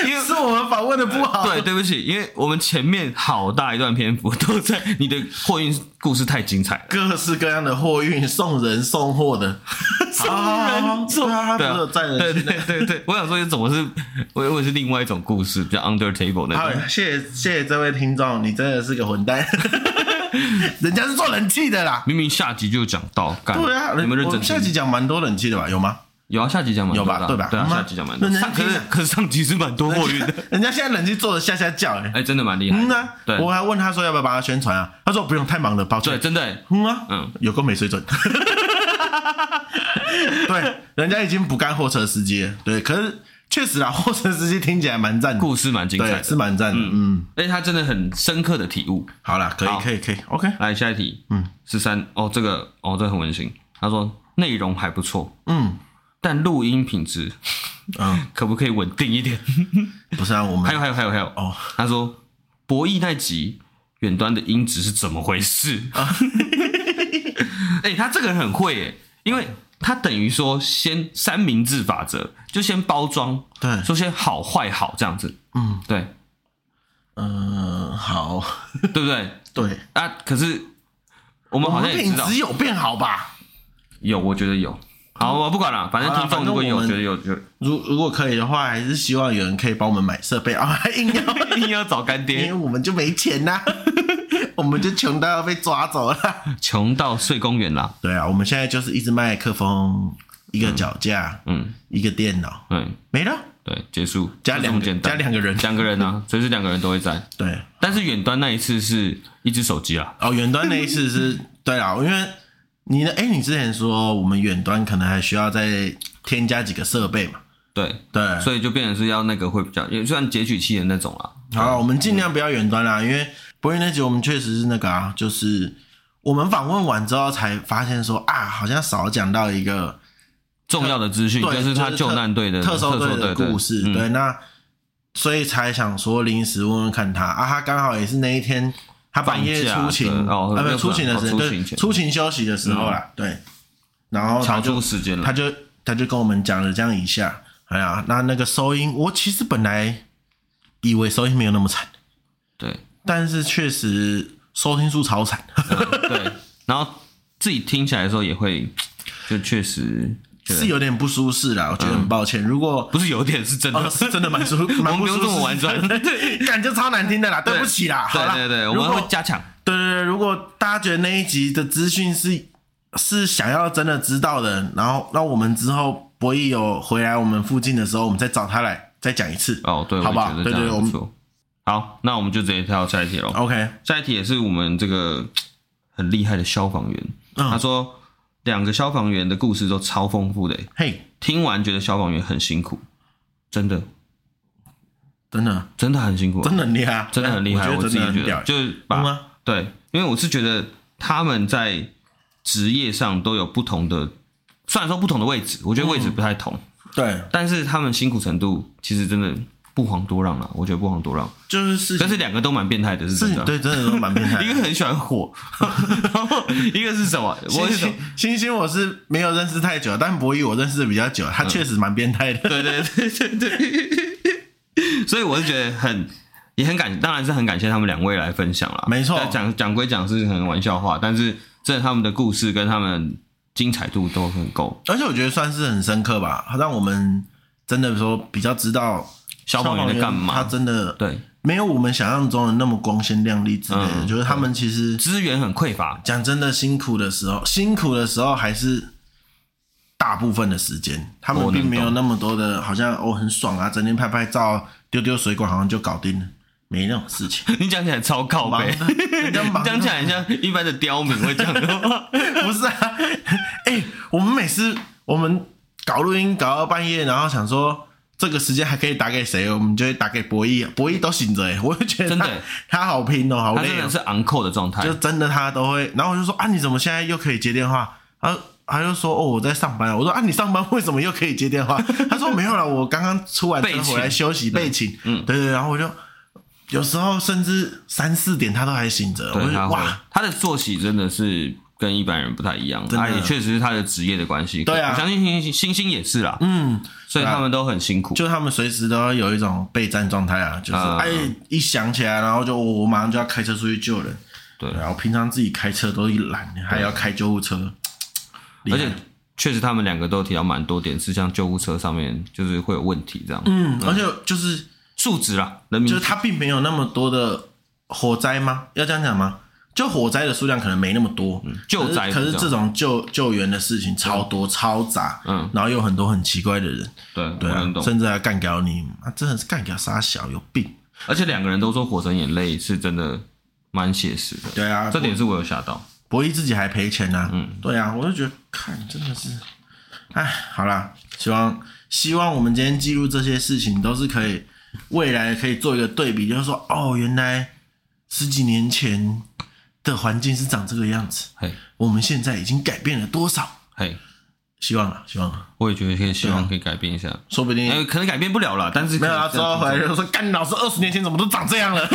因为是我们访问的不好，对，对不起，因为我们前面好大一段篇幅都在你的货运故事太精彩，各式各样的货运送人送货的，送人送啊，对啊，对对对对，我想说，怎么是我以为是另外一种故事，比较 under table 那种。好，谢谢谢谢这位听众，你真的是个混蛋，人家是做冷气的啦，明明下集就讲到，对啊，你们认真，下集讲蛮多冷气的吧？有吗？有啊，下集讲蛮多，有吧？对吧？对啊，下集讲蛮多。可是可是上集是蛮多货运的，人家现在冷气做的下下叫，哎，哎，真的蛮厉害。嗯啊，对，我还问他说要不要帮他宣传啊？他说不用，太忙了，抱歉。对，真的，嗯啊，嗯，有够没水准。对，人家已经不干货车司机了，对，可是确实啊，货车司机听起来蛮赞，故事蛮精彩的，是蛮赞的。嗯，而且他真的很深刻的体悟。好啦，可以，可以，可以。OK，来下一题。嗯，十三哦，这个哦，这个很温馨。他说内容还不错，嗯，但录音品质，嗯，可不可以稳定一点？不是啊，我们还有，还有，还有，还有哦。他说博弈那集远端的音质是怎么回事？哎，他这个人很会耶，因为。他等于说，先三明治法则，就先包装，对，说先好坏好这样子，嗯，对，嗯，好，对不对？对啊，可是我们好像也知道，品质有变好吧？有，我觉得有。好，我不管了，反正听众如果有觉得有，有如如果可以的话，还是希望有人可以帮我们买设备啊，硬要硬要找干爹，因为我们就没钱呐。我们就穷到要被抓走了，穷到睡公园了。对啊，我们现在就是一支麦克风，一个脚架，嗯，一个电脑，嗯，没了。对，结束。加两加两个人，两个人啊，随时两个人都会在。对，但是远端那一次是一只手机啊。哦，远端那一次是，对啊，因为你的，哎，你之前说我们远端可能还需要再添加几个设备嘛？对对，所以就变成是要那个会比较，也算截取器的那种啦。好，我们尽量不要远端啦，因为。博云那集我们确实是那个啊，就是我们访问完之后才发现说啊，好像少讲到一个重要的资讯，就是他救难队的特搜队的故事。对，那所以才想说临时问问看他啊，他刚好也是那一天他半夜出勤哦，没有出勤的时候，对，出勤休息的时候啦，对，然后他就时间了，他就他就跟我们讲了这样一下，哎呀，那那个收音，我其实本来以为收音没有那么惨，对。但是确实收听数超惨，对，然后自己听起来的时候也会，就确实是有点不舒适啦。我觉得很抱歉，如果不是有点是真的，是真的蛮舒，蛮不舒服，玩转，对，感觉超难听的啦，对。不起啦，好啦，对对对，我们会加强，对对对，如果大家觉得那一集的资讯是是想要真的知道的，然后那我们之后博弈有回来我们附近的时候，我们再找他来再讲一次，哦，对，好不好？对对，我们。好，那我们就直接跳下一题喽。OK，下一题也是我们这个很厉害的消防员。嗯、他说，两个消防员的故事都超丰富的。嘿，听完觉得消防员很辛苦，真的，真的，真的很辛苦，真的很厉害，真的很厉害。我，我自己觉得，就是把、嗯、对，因为我是觉得他们在职业上都有不同的，虽然说不同的位置，我觉得位置不太同。嗯、对，但是他们辛苦程度其实真的。不遑多让了，我觉得不遑多让，就是，但是两个都蛮变态的，是真的，对，真的都蛮变态。一个很喜欢火，然后一个是什么？星星，星星我是没有认识太久，但博弈我认识的比较久，他确实蛮变态的。对对对对对，所以我是觉得很也很感，当然是很感谢他们两位来分享了。没错，讲讲归讲是很玩笑话，但是这他们的故事跟他们精彩度都很够，而且我觉得算是很深刻吧，让我们真的说比较知道。消防员在干嘛？他真的对，没有我们想象中的那么光鲜亮丽之类的。嗯、就是他们其实资源很匮乏。讲真的，辛苦的时候，辛苦的时候还是大部分的时间，他们并没有那么多的，好像哦很爽啊，整天拍拍照、丢丢水管，好像就搞定了，没那种事情。你讲起来超靠北，你讲起来很像一般的刁民会讲的话，不是啊？哎、欸，我们每次我们搞录音搞到半夜，然后想说。这个时间还可以打给谁？我们就会打给博弈，博弈都醒着哎，我就觉得真的他好拼哦，好累是 on call 的状态，就真的他都会。然后我就说啊，你怎么现在又可以接电话？他他就说哦，我在上班。我说啊，你上班为什么又可以接电话？他说没有了，我刚刚出完车回来休息备勤。嗯，对对。然后我就有时候甚至三四点他都还醒着。我就哇，他的作息真的是。跟一般人不太一样，他也确实是他的职业的关系。对啊，我相信星星星星也是啦。嗯，所以他们都很辛苦，就他们随时都要有一种备战状态啊，就是哎一想起来，然后就我马上就要开车出去救人。对，然后平常自己开车都一懒，还要开救护车。而且确实他们两个都提到蛮多点，是像救护车上面就是会有问题这样。嗯，而且就是素质啦，人民就是他并没有那么多的火灾吗？要这样讲吗？就火灾的数量可能没那么多，救灾可是这种救救援的事情超多超杂，嗯，然后有很多很奇怪的人，对对啊，甚至还干掉你，啊，真的是干掉傻小有病。而且两个人都说《火神眼泪》是真的蛮写实的，对啊，这点是我有吓到。博弈自己还赔钱呢，嗯，对啊，我就觉得看真的是，哎，好啦，希望希望我们今天记录这些事情，都是可以未来可以做一个对比，就是说，哦，原来十几年前的环境是长这个样子，嘿，我们现在已经改变了多少？嘿。希望啊，希望啊，我也觉得可以，希望可以改变一下，说不定，可能改变不了了，但是没有啊，之后回来就说，干老师二十年前怎么都长这样了，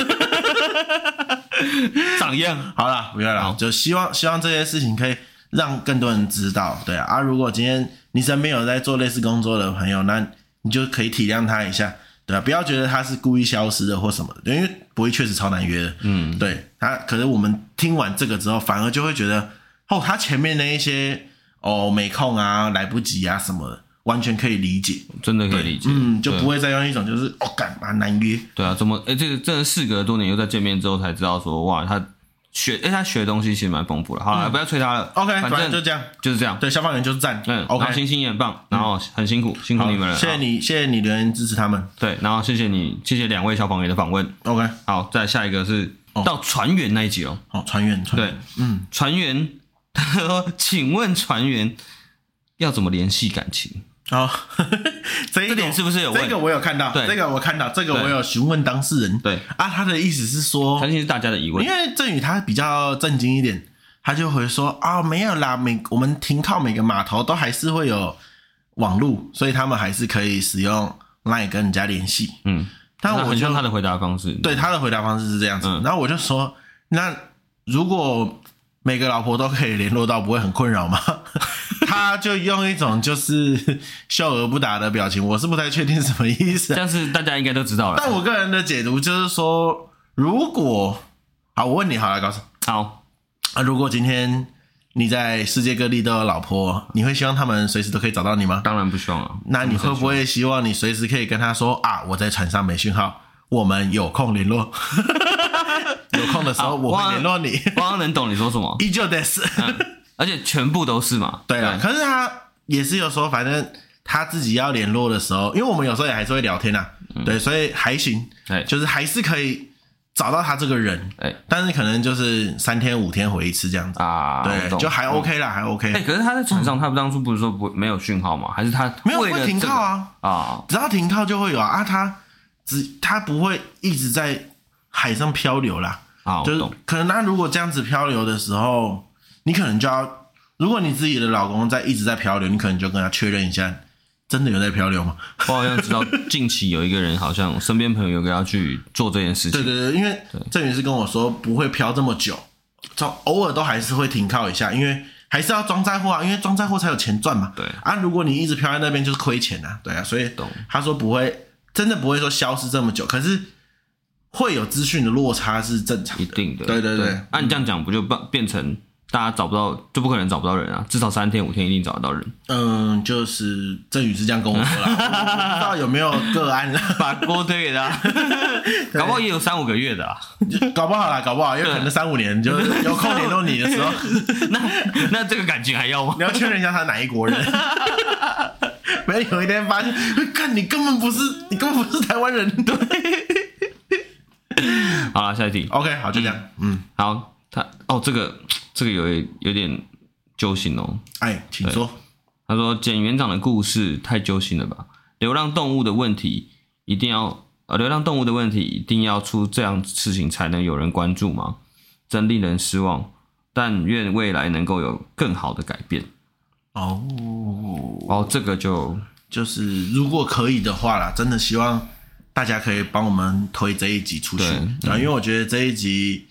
长样。好了，不要了，就希望希望这些事情可以让更多人知道，对啊，啊，如果今天你身边有在做类似工作的朋友，那你就可以体谅他一下，不要觉得他是故意消失的或什么的，因为博弈确实超难约的，嗯，对他，可是我们听完这个之后，反而就会觉得，哦，他前面那一些。哦，没空啊，来不及啊，什么的，完全可以理解，真的可以理解，嗯，就不会再用一种就是哦，干嘛难约？对啊，怎么？哎，这个这个事隔多年又再见面之后才知道说，哇，他学，哎，他学的东西其实蛮丰富的。好了，不要催他了，OK，反正就这样，就是这样。对，消防员就是赞，嗯，OK，星星也很棒，然后很辛苦，辛苦你们了，谢谢你，谢谢你留言支持他们，对，然后谢谢你，谢谢两位消防员的访问，OK，好，再下一个是到船员那一集哦，好，船员，对，嗯，船员，他说，请问船员。要怎么联系感情？哦，这一点是不是有问？这个我有看到，对，这个我看到，这个我有询问当事人。对啊，他的意思是说，相信是大家的疑问。因为郑宇他比较震惊一点，他就会说啊、哦，没有啦，每我们停靠每个码头都还是会有网路，所以他们还是可以使用 LINE 跟人家联系。嗯，但我就他的回答方式，对他的回答方式是这样子。嗯、然后我就说，那如果每个老婆都可以联络到，不会很困扰吗？他就用一种就是 笑而不答的表情，我是不太确定什么意思。但是大家应该都知道了。但我个人的解读就是说，如果好，我问你好了，告诉好啊，如果今天你在世界各地都有老婆，你会希望他们随时都可以找到你吗？当然不希望啊。那你会不会希望你随时可以跟他说啊，我在船上没讯号，我们有空联络。有空的时候我会联络你。我刚刚能懂你说什么？依旧的是，而且全部都是嘛。对啊，可是他也是有时候，反正他自己要联络的时候，因为我们有时候也还是会聊天呐。对，所以还行。对，就是还是可以找到他这个人。哎，但是可能就是三天五天回一次这样子啊。对，就还 OK 啦，还 OK。哎，可是他在船上，他当初不是说不没有讯号吗？还是他没有会停靠啊？啊，只要停靠就会有啊。啊，他只他不会一直在海上漂流啦。啊，就是可能他如果这样子漂流的时候，你可能就要，如果你自己的老公在一直在漂流，你可能就跟他确认一下，真的有在漂流吗？我好像知道近期有一个人，好像身边朋友有跟他去做这件事情。对对对，因为郑宇是跟我说不会漂这么久，偶尔都还是会停靠一下，因为还是要装载货啊，因为装载货才有钱赚嘛。对啊，如果你一直漂在那边就是亏钱啊，对啊，所以他说不会，真的不会说消失这么久，可是。会有资讯的落差是正常的，一定的。对对对，按、啊、你这样讲，不就变变成大家找不到，就不可能找不到人啊？至少三天五天一定找得到人。嗯，就是郑宇是这样跟我说啦，不知道有没有个案把锅推给他，搞不好也有三五个月的啊，搞不好啦，搞不好，有可能三五年就有空联络你的时候，那那这个感情还要吗？你要确认一下他哪一国人，没有一天发现，看你根本不是，你根本不是台湾人，对。好了，下一题。OK，好，就这样。嗯，嗯好，他哦，这个这个有有点揪心哦。哎，请说。他说：“简园长的故事太揪心了吧？流浪动物的问题一定要呃，流浪动物的问题一定要出这样事情才能有人关注吗？真令人失望。但愿未来能够有更好的改变。”哦哦，这个就就是如果可以的话啦，真的希望。大家可以帮我们推这一集出去啊，嗯、因为我觉得这一集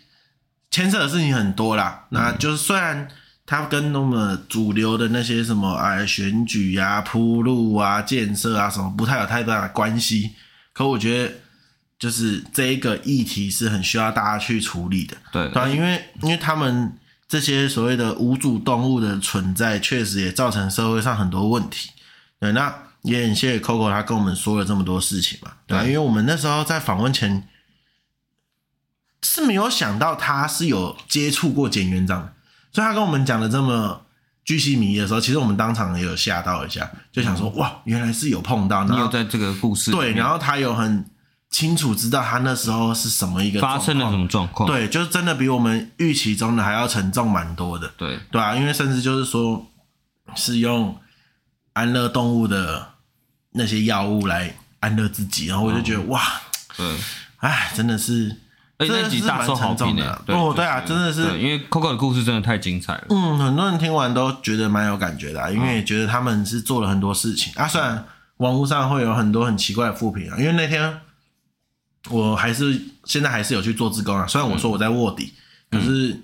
牵涉的事情很多啦。嗯、那就是虽然它跟那么主流的那些什么啊选举啊、铺路啊、建设啊什么不太有太大的关系，可我觉得就是这一个议题是很需要大家去处理的。对，对，因为因为他们这些所谓的无主动物的存在，确实也造成社会上很多问题。对，那。也很谢谢 Coco，他跟我们说了这么多事情嘛，对吧？因为我们那时候在访问前是没有想到他是有接触过简园长的，所以他跟我们讲的这么巨细靡遗的时候，其实我们当场也有吓到一下，就想说哇，原来是有碰到，你有在这个故事对，然后他有很清楚知道他那时候是什么一个发生了什么状况，对，就是真的比我们预期中的还要沉重蛮多的，对对啊，因为甚至就是说是用安乐动物的那些药物来安乐自己，然后我就觉得、哦、哇，对，哎，真的是。那集大受好评的，哦，对啊，真的是，因为 Coco 的故事真的太精彩了。嗯，很多人听完都觉得蛮有感觉的，因为觉得他们是做了很多事情啊。虽然网络上会有很多很奇怪的负评啊，因为那天我还是现在还是有去做志工啊。虽然我说我在卧底，可是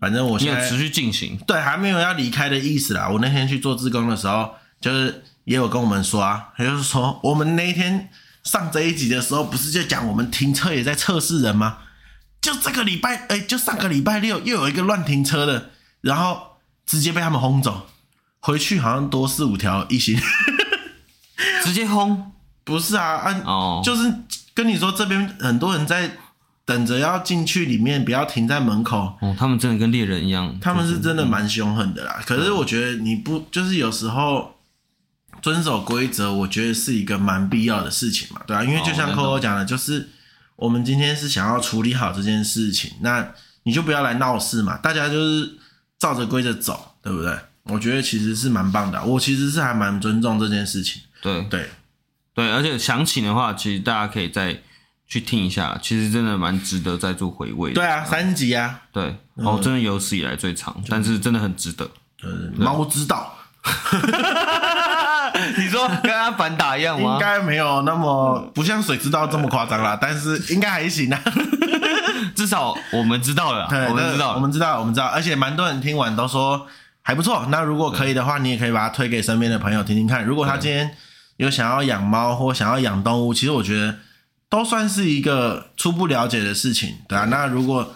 反正我现在持续进行，对，还没有要离开的意思啦。我那天去做志工的时候，就是也有跟我们说啊，也就是说我们那一天上这一集的时候，不是就讲我们停车也在测试人吗？就这个礼拜，哎、欸，就上个礼拜六又有一个乱停车的，然后直接被他们轰走，回去好像多四五条一星，直接轰？不是啊，啊，哦，就是跟你说这边很多人在等着要进去里面，不要停在门口。哦，他们真的跟猎人一样，他们是真的蛮凶狠的啦。嗯、可是我觉得你不就是有时候遵守规则，我觉得是一个蛮必要的事情嘛，对啊，因为就像 Coco 讲的，就是。我们今天是想要处理好这件事情，那你就不要来闹事嘛，大家就是照着规则走，对不对？我觉得其实是蛮棒的，我其实是还蛮尊重这件事情。对对对，而且详情的话，其实大家可以再去听一下，其实真的蛮值得再做回味的。对啊，三集啊，对，哦，真的有史以来最长，但是真的很值得。猫知道。你说跟阿凡达一样吗？应该没有那么不像水知道这么夸张啦，但是应该还行啊。至少我们知道了，我们知道，我们知道，我们知道，而且蛮多人听完都说还不错。那如果可以的话，你也可以把它推给身边的朋友听听看。如果他今天有想要养猫或想要养动物，其实我觉得都算是一个初步了解的事情，对啊。那如果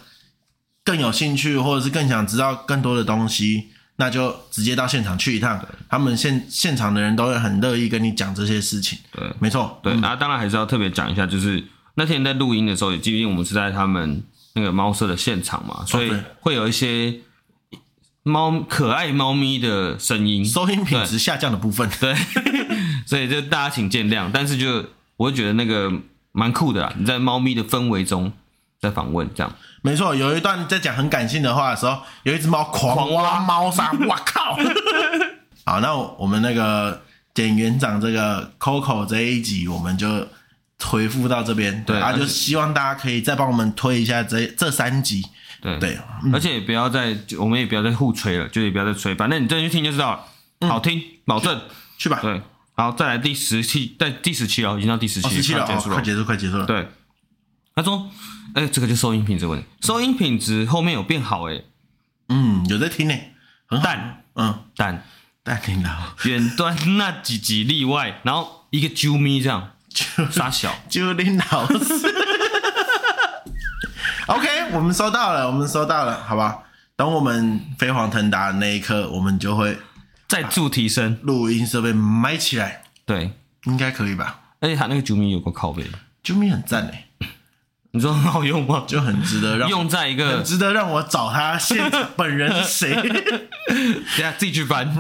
更有兴趣，或者是更想知道更多的东西。那就直接到现场去一趟，他们现现场的人都会很乐意跟你讲这些事情。对，没错。对，那、嗯、当然还是要特别讲一下，就是那天在录音的时候，也毕竟我们是在他们那个猫舍的现场嘛，所以会有一些猫可爱猫咪的声音，收音品质下降的部分。对，所以就大家请见谅。但是就我会觉得那个蛮酷的啦，你在猫咪的氛围中在访问这样。没错，有一段在讲很感性的话的时候，有一只猫狂挖猫砂，我靠！好，那我们那个简园长这个 Coco 这一集，我们就回复到这边。对，啊，就希望大家可以再帮我们推一下这这三集。对对，而且也不要再，我们也不要再互吹了，就也不要再吹，反正你真的去听就知道了，好听，保证去吧。对，好，再来第十期，在第十期了，已经到第十期，十期了，快结束，快结束了。对，他说。哎、欸，这个就收音品质问题，收音品质后面有变好哎、欸，嗯，有在听呢，很淡，嗯，淡，淡听到，远端那几集例外，然后一个啾咪这样，就傻小，啾林老师，OK，我们收到了，我们收到了，好吧，等我们飞黄腾达的那一刻，我们就会再度提升录音设备买起来，对，应该可以吧？而且他那个啾咪有个靠背，啾咪很赞哎。你说很好用吗？就很值得让用在一个很值得让我找他现场 本人是谁？等下自己去翻。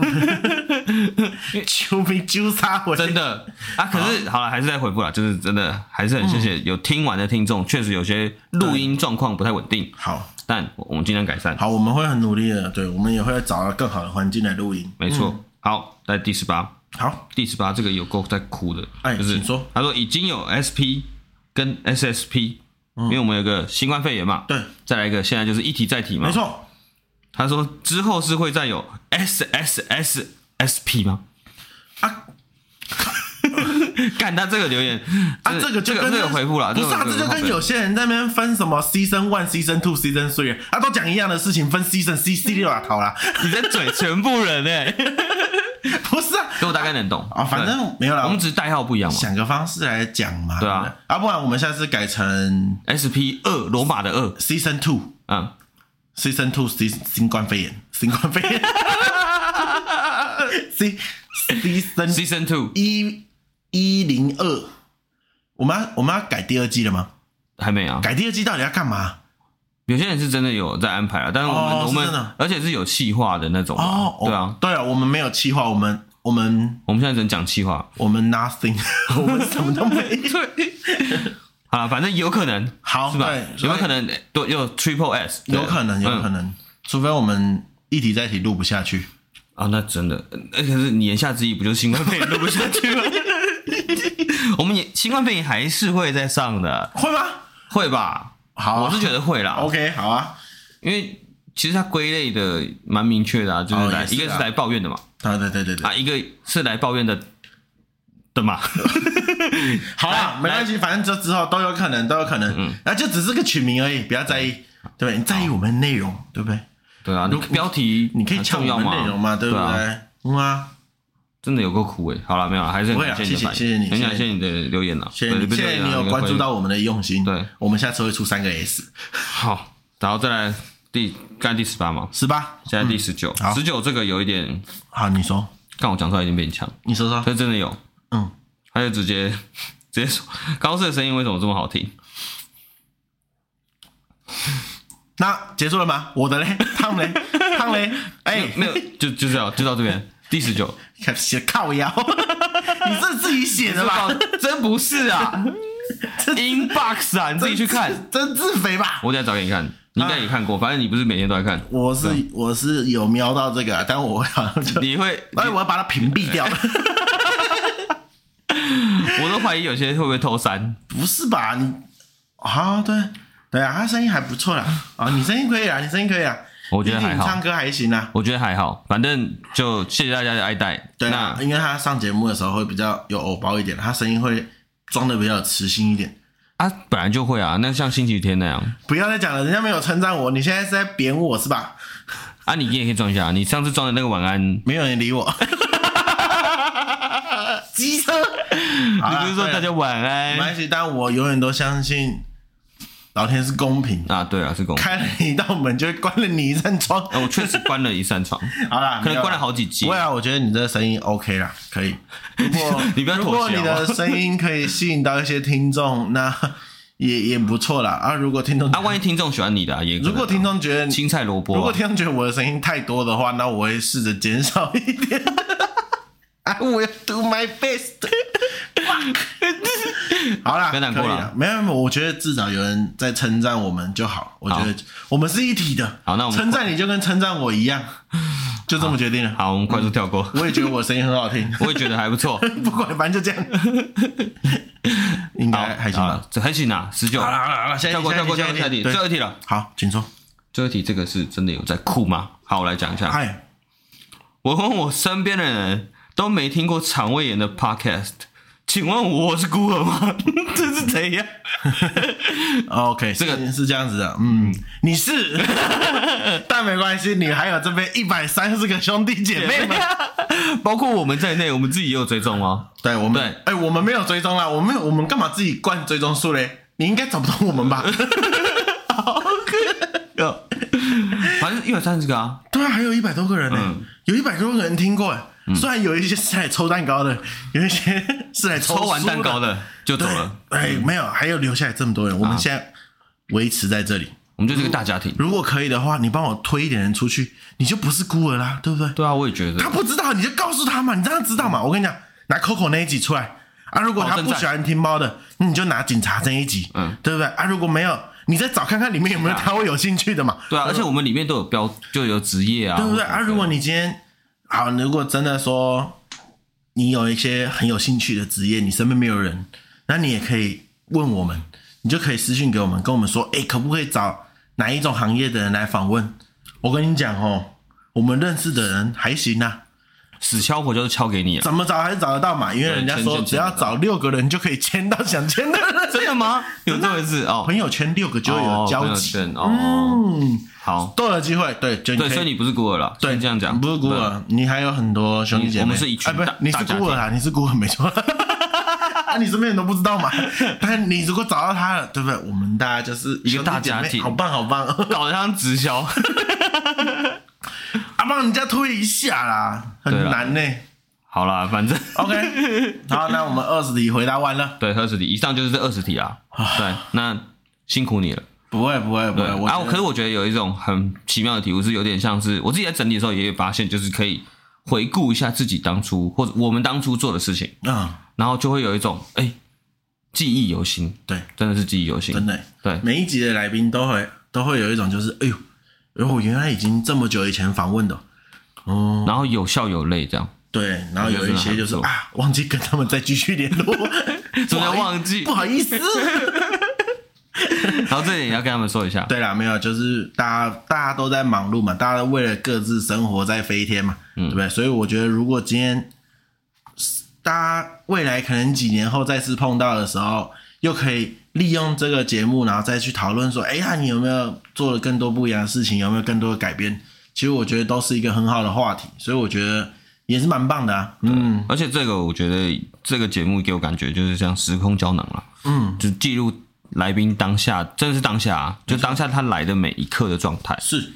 救命揪杀我！真的啊，可是好了，还是在回复了，就是真的还是很谢谢有听完的听众。确实有些录音状况不太稳定，好，但我们尽量改善。好，我们会很努力的，对，我们也会找到更好的环境来录音。没错。好，在第十八，好，第十八这个有够在哭的，哎，就是说，他说已经有 SP 跟 SSP。因为我们有个新冠肺炎嘛，对，再来一个，现在就是一体再体嘛，没错。他说之后是会再有 S S S S P 吗？啊，干他这个留言啊，这个就跟这个回复了，不是啊，这就跟有些人在那边分什么 Season One、Season Two、Season Three，啊，都讲一样的事情，分 Season C、C 六啊，好啦，你在嘴全部人哎。不是啊，所以我大概能懂。啊，反正没有啦，我们只是代号不一样嘛，想个方式来讲嘛，对啊，啊，不然我们下次改成 SP 二罗马的二。Season Two，嗯，Season Two 新新冠肺炎，新冠肺炎，C Season Season Two 一一零二，我们要我们要改第二季了吗？还没啊，改第二季到底要干嘛？有些人是真的有在安排啊，但是我们、哦、我们而且是有企划的那种哦，对啊，对啊，我们没有企划，我们我们我们现在只能讲企划，我们 nothing，我们什么都没 对，啊，反正有可能，好是吧？有没有可能对有 triple S？有可能，有可能，嗯、除非我们一题再题录不下去啊，那真的，那可是你言下之意不就是新冠肺炎录不下去吗？我们也新冠肺炎还是会再上的，会吗？会吧？好、啊，我是觉得会啦。OK，好啊，因为其实它归类的蛮明确的啊，就是来、哦、是一个是来抱怨的嘛，啊对对对对啊，一个是来抱怨的的嘛。好啦，没关系，反正这之后都有可能，都有可能，嗯，那就只是个取名而已，不要在意，对不对？你在意我们的内容，对不对？对啊，你标题你可以抢我们内容嘛，对不对？嗯啊。真的有够苦哎！好了，没有了，还是很感谢你，谢谢你，很感谢你。的留言了，谢谢你，谢谢你有关注到我们的用心。对，我们下次会出三个 S。好，然后再来第，刚才第十八嘛，十八，现在第十九，十九这个有一点，好，你说，看我讲出来已经变强，你说说，这真的有，嗯，他就直接直接说，高斯的声音为什么这么好听？那结束了吗？我的嘞，汤嘞，汤嘞，哎，没有，就就这样，就到这边。第十九，写靠腰，你是自己写的吧？真不是啊，inbox 啊，你自己去看，真自肥吧？我等下找给你看，你应该也看过，反正你不是每天都在看。我是我是有瞄到这个，但我好像就你会，哎，我要把它屏蔽掉。我都怀疑有些人会不会偷删？不是吧？你啊，对对啊，他声音还不错啦。啊，你声音可以啊，你声音可以啊。我觉得还好，唱歌还行啊。我觉得还好，反正就谢谢大家的爱戴。对啊，因为他上节目的时候会比较有偶包一点，他声音会装的比较有磁性一点。啊，本来就会啊，那像星期天那样。不要再讲了，人家没有称赞我，你现在是在贬我是吧？啊，你也可以装一下，你上次装的那个晚安，没有人理我。机车，你不是说大家晚安？没关系，但我永远都相信。老天是公平啊，对啊，是公平。开了一道门，就会关了你一扇窗。啊、我确实关了一扇窗。好啦，可能关了好几集。对啊，我觉得你这个声音 OK 啦，可以。如 果你不要妥协，如果你的声音可以吸引到一些听众，那 也也不错啦。啊，如果听众，啊，万一听众喜欢你的、啊，也如果听众觉得青菜萝卜、啊，如果听众觉得我的声音太多的话，那我会试着减少一点。I will do my best。好啦，别难过了。没有没有，我觉得至少有人在称赞我们就好。我觉得我们是一体的。好，那我们称赞你就跟称赞我一样，就这么决定了。好，我们快速跳过。我也觉得我声音很好听，我也觉得还不错。不管，反正就这样。应该还行吧？这还行啊，十九。好了好了好了，跳过跳过下一题，最后一题了。好，请说。最后一题，这个是真的有在哭吗？好，我来讲一下。嗨，我问我身边的人。都没听过肠胃炎的 podcast，请问我是孤儿吗？这是怎样？OK，这个是这样子的，嗯，你是，但没关系，你还有这边一百三十个兄弟姐妹们，包括我们在内，我们自己也有追踪哦？对，我们，对，哎、欸，我们没有追踪啊，我们没有，我们干嘛自己灌追踪数嘞？你应该找不到我们吧？好可爱，反正一百三十个啊，对啊，还有一百多个人呢，嗯、有一百多个人听过哎。虽然有一些是来抽蛋糕的，有一些是来抽，抽完蛋糕的就走了。哎，没有，还有留下来这么多人，我们现在维持在这里，我们就是个大家庭。如果可以的话，你帮我推一点人出去，你就不是孤儿啦，对不对？对啊，我也觉得。他不知道，你就告诉他嘛，你让他知道嘛？我跟你讲，拿 Coco 那一集出来啊，如果他不喜欢听猫的，那你就拿警察这一集，嗯，对不对？啊，如果没有，你再找看看里面有没有他会有兴趣的嘛。对啊，而且我们里面都有标，就有职业啊，对不对？啊，如果你今天好，如果真的说。你有一些很有兴趣的职业，你身边没有人，那你也可以问我们，你就可以私信给我们，跟我们说，哎，可不可以找哪一种行业的人来访问？我跟你讲哦，我们认识的人还行啊。死敲活就是敲给你，怎么找还是找得到嘛？因为人家说只要找六个人就可以签到想签的人，真的吗？有这回事哦？朋友圈六个就有交集哦。嗯，好，都有机会，对，对，所以你不是孤儿了，对，这样讲不是孤儿，你还有很多兄弟姐妹。我们是一群，不是你是孤儿啊？你是孤儿没错。啊，你身边人都不知道嘛？但你如果找到他了，对不对？我们大家就是一个大家庭，好棒好棒，搞得像直销。啊，帮人家推一下啦，很难呢。好啦，反正 OK。好，那我们二十题回答完了。对，二十题以上就是这二十题啊。对，那辛苦你了。不会，不会，不会。啊，可是我觉得有一种很奇妙的体悟，是有点像是我自己在整理的时候也有发现，就是可以回顾一下自己当初或者我们当初做的事情啊，然后就会有一种哎记忆犹新。对，真的是记忆犹新。真的。对，每一集的来宾都会都会有一种就是哎呦。然后原来已经这么久以前访问的，哦，然后有笑有泪这样，对，然后有一些就是啊，忘记跟他们再继续联络，怎么忘记？不好意思。然后这点也要跟他们说一下。对啦，没有，就是大家大家都在忙碌嘛，大家都为了各自生活在飞天嘛，嗯、对不对？所以我觉得，如果今天大家未来可能几年后再次碰到的时候，又可以利用这个节目，然后再去讨论说，哎呀，你有没有做了更多不一样的事情？有没有更多的改变？其实我觉得都是一个很好的话题，所以我觉得也是蛮棒的啊。嗯，而且这个我觉得这个节目给我感觉就是像时空胶囊了，嗯，就记录。来宾当下真的是当下啊，就当下他来的每一刻的状态是，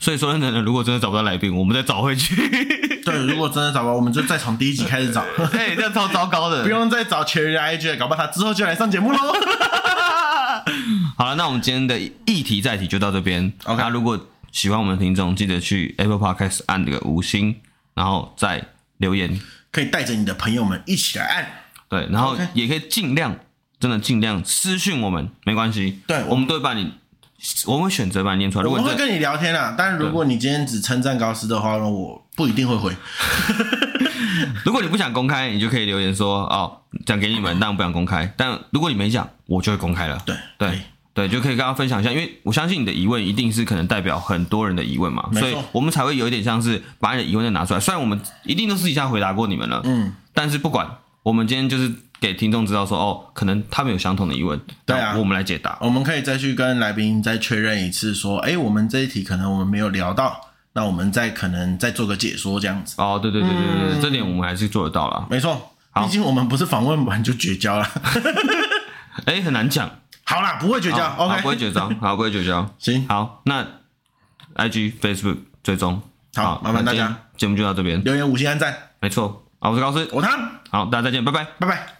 所以说真的，如果真的找不到来宾，我们再找回去。对，如果真的找不到，我们就再从第一集开始找。哎，这样超糟糕的，不用再找全员 IG，搞不好他之后就来上节目喽。好了，那我们今天的议题再提就到这边。OK，那如果喜欢我们的听众，记得去 Apple Podcast 按这个五星，然后再留言，可以带着你的朋友们一起来按。对，然后也可以尽量。真的尽量私讯我们，没关系。对，我们都会把你，我们会选择把你念出来。我们会跟你聊天啊，但是如果你今天只称赞高斯的话呢，我不一定会回。如果你不想公开，你就可以留言说哦，讲给你们，但我不想公开。但如果你没讲，我就会公开了。对对对，就可以跟大家分享一下，因为我相信你的疑问一定是可能代表很多人的疑问嘛，所以我们才会有一点像是把你的疑问再拿出来。虽然我们一定都私底下回答过你们了，嗯，但是不管，我们今天就是。给听众知道说哦，可能他们有相同的疑问，对啊，我们来解答。我们可以再去跟来宾再确认一次，说，哎，我们这一题可能我们没有聊到，那我们再可能再做个解说这样子。哦，对对对对对，嗯、这点我们还是做得到了。没错，毕竟我们不是访问完就绝交了。哎，很难讲。好啦，不会绝交，OK，不会绝交，好，不会绝交。行，好，那 IG、Facebook 追踪，好，麻烦大家，节目就到这边，留言五星按赞，没错。好，我是高斯，我汤，好，大家再见，拜拜，拜拜。